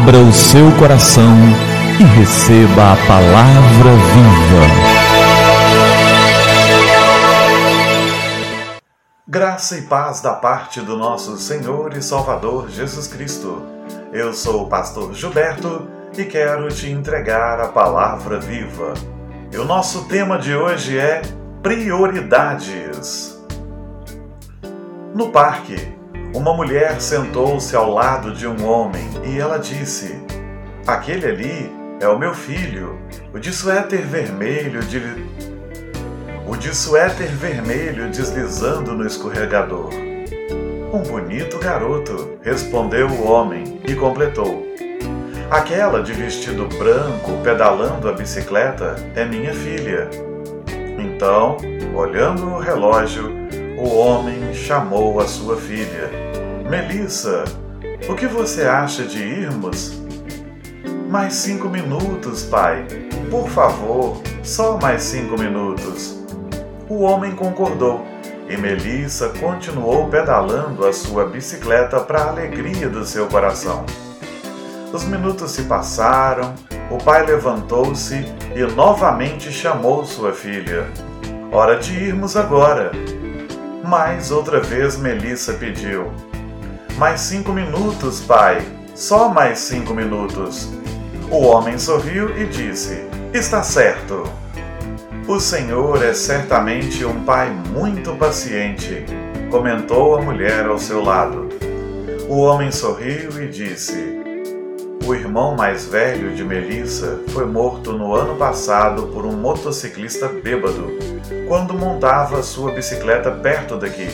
Abra o seu coração e receba a palavra viva. Graça e paz da parte do nosso Senhor e Salvador Jesus Cristo. Eu sou o pastor Gilberto e quero te entregar a palavra viva. E o nosso tema de hoje é prioridades. No parque, uma mulher sentou-se ao lado de um homem e ela disse: Aquele ali é o meu filho, o de suéter vermelho de... o de suéter vermelho deslizando no escorregador. Um bonito garoto, respondeu o homem e completou: Aquela de vestido branco pedalando a bicicleta é minha filha. Então, olhando o relógio, o homem chamou a sua filha. Melissa, o que você acha de irmos? Mais cinco minutos, pai. Por favor, só mais cinco minutos. O homem concordou e Melissa continuou pedalando a sua bicicleta para a alegria do seu coração. Os minutos se passaram, o pai levantou-se e novamente chamou sua filha. Hora de irmos agora. Mais outra vez Melissa pediu. Mais cinco minutos, pai. Só mais cinco minutos. O homem sorriu e disse: Está certo. O Senhor é certamente um pai muito paciente, comentou a mulher ao seu lado. O homem sorriu e disse: o irmão mais velho de Melissa foi morto no ano passado por um motociclista bêbado quando montava sua bicicleta perto daqui.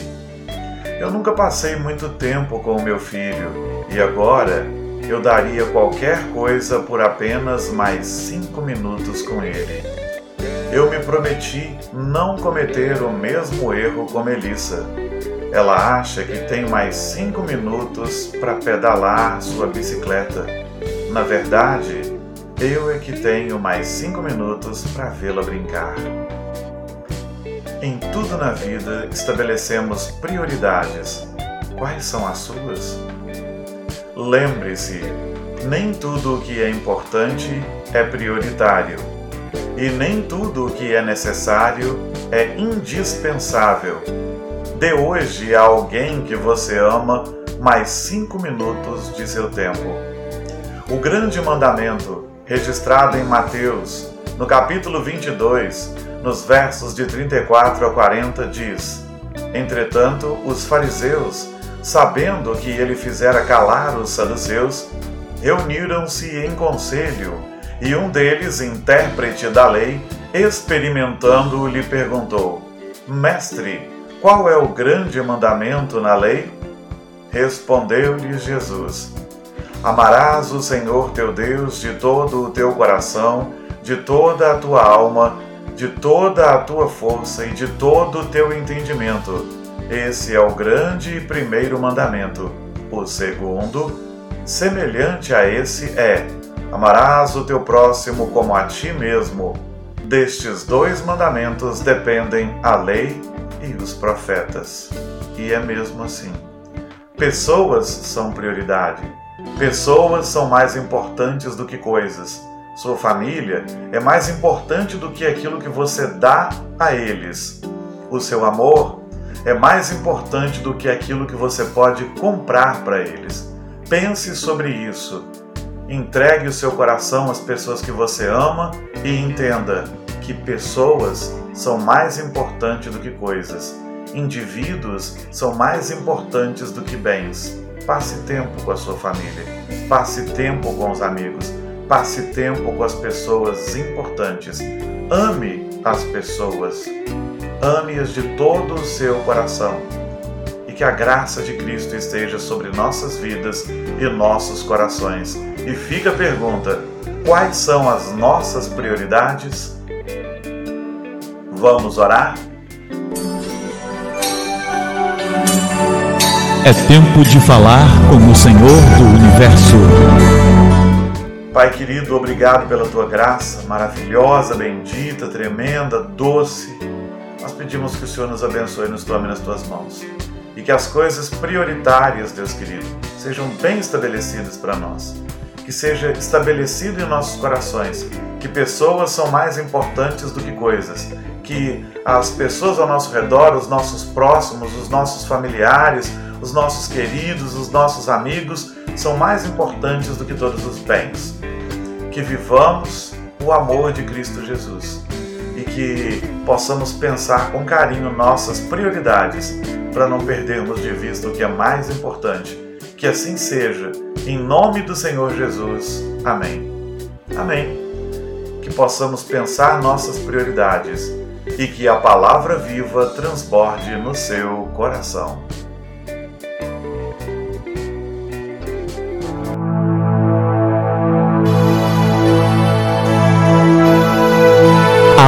Eu nunca passei muito tempo com o meu filho e agora eu daria qualquer coisa por apenas mais cinco minutos com ele. Eu me prometi não cometer o mesmo erro com Melissa. Ela acha que tem mais cinco minutos para pedalar sua bicicleta na verdade, eu é que tenho mais cinco minutos para vê-la brincar. Em tudo na vida estabelecemos prioridades. Quais são as suas? Lembre-se, nem tudo o que é importante é prioritário, e nem tudo o que é necessário é indispensável. Dê hoje a alguém que você ama mais cinco minutos de seu tempo. O grande mandamento, registrado em Mateus, no capítulo 22, nos versos de 34 a 40, diz: Entretanto, os fariseus, sabendo que ele fizera calar os saduceus, reuniram-se em conselho, e um deles, intérprete da lei, experimentando, lhe perguntou: Mestre, qual é o grande mandamento na lei? Respondeu-lhe Jesus: Amarás o Senhor teu Deus de todo o teu coração, de toda a tua alma, de toda a tua força e de todo o teu entendimento. Esse é o grande e primeiro mandamento. O segundo, semelhante a esse, é: Amarás o teu próximo como a ti mesmo. Destes dois mandamentos dependem a lei e os profetas. E é mesmo assim. Pessoas são prioridade. Pessoas são mais importantes do que coisas. Sua família é mais importante do que aquilo que você dá a eles. O seu amor é mais importante do que aquilo que você pode comprar para eles. Pense sobre isso. Entregue o seu coração às pessoas que você ama e entenda que pessoas são mais importantes do que coisas. Indivíduos são mais importantes do que bens. Passe tempo com a sua família, passe tempo com os amigos, passe tempo com as pessoas importantes. Ame as pessoas, ame-as de todo o seu coração. E que a graça de Cristo esteja sobre nossas vidas e nossos corações. E fica a pergunta: quais são as nossas prioridades? Vamos orar? É tempo de falar com o Senhor do Universo. Pai querido, obrigado pela tua graça maravilhosa, bendita, tremenda, doce. Nós pedimos que o Senhor nos abençoe e nos tome nas tuas mãos. E que as coisas prioritárias, Deus querido, sejam bem estabelecidas para nós. que seja estabelecido em nossos corações que pessoas são mais importantes do que coisas, que as pessoas ao nosso redor, os nossos próximos, os nossos familiares, os nossos queridos, os nossos amigos são mais importantes do que todos os bens. Que vivamos o amor de Cristo Jesus e que possamos pensar com carinho nossas prioridades para não perdermos de vista o que é mais importante. Que assim seja, em nome do Senhor Jesus. Amém. Amém. Que possamos pensar nossas prioridades e que a palavra viva transborde no seu coração.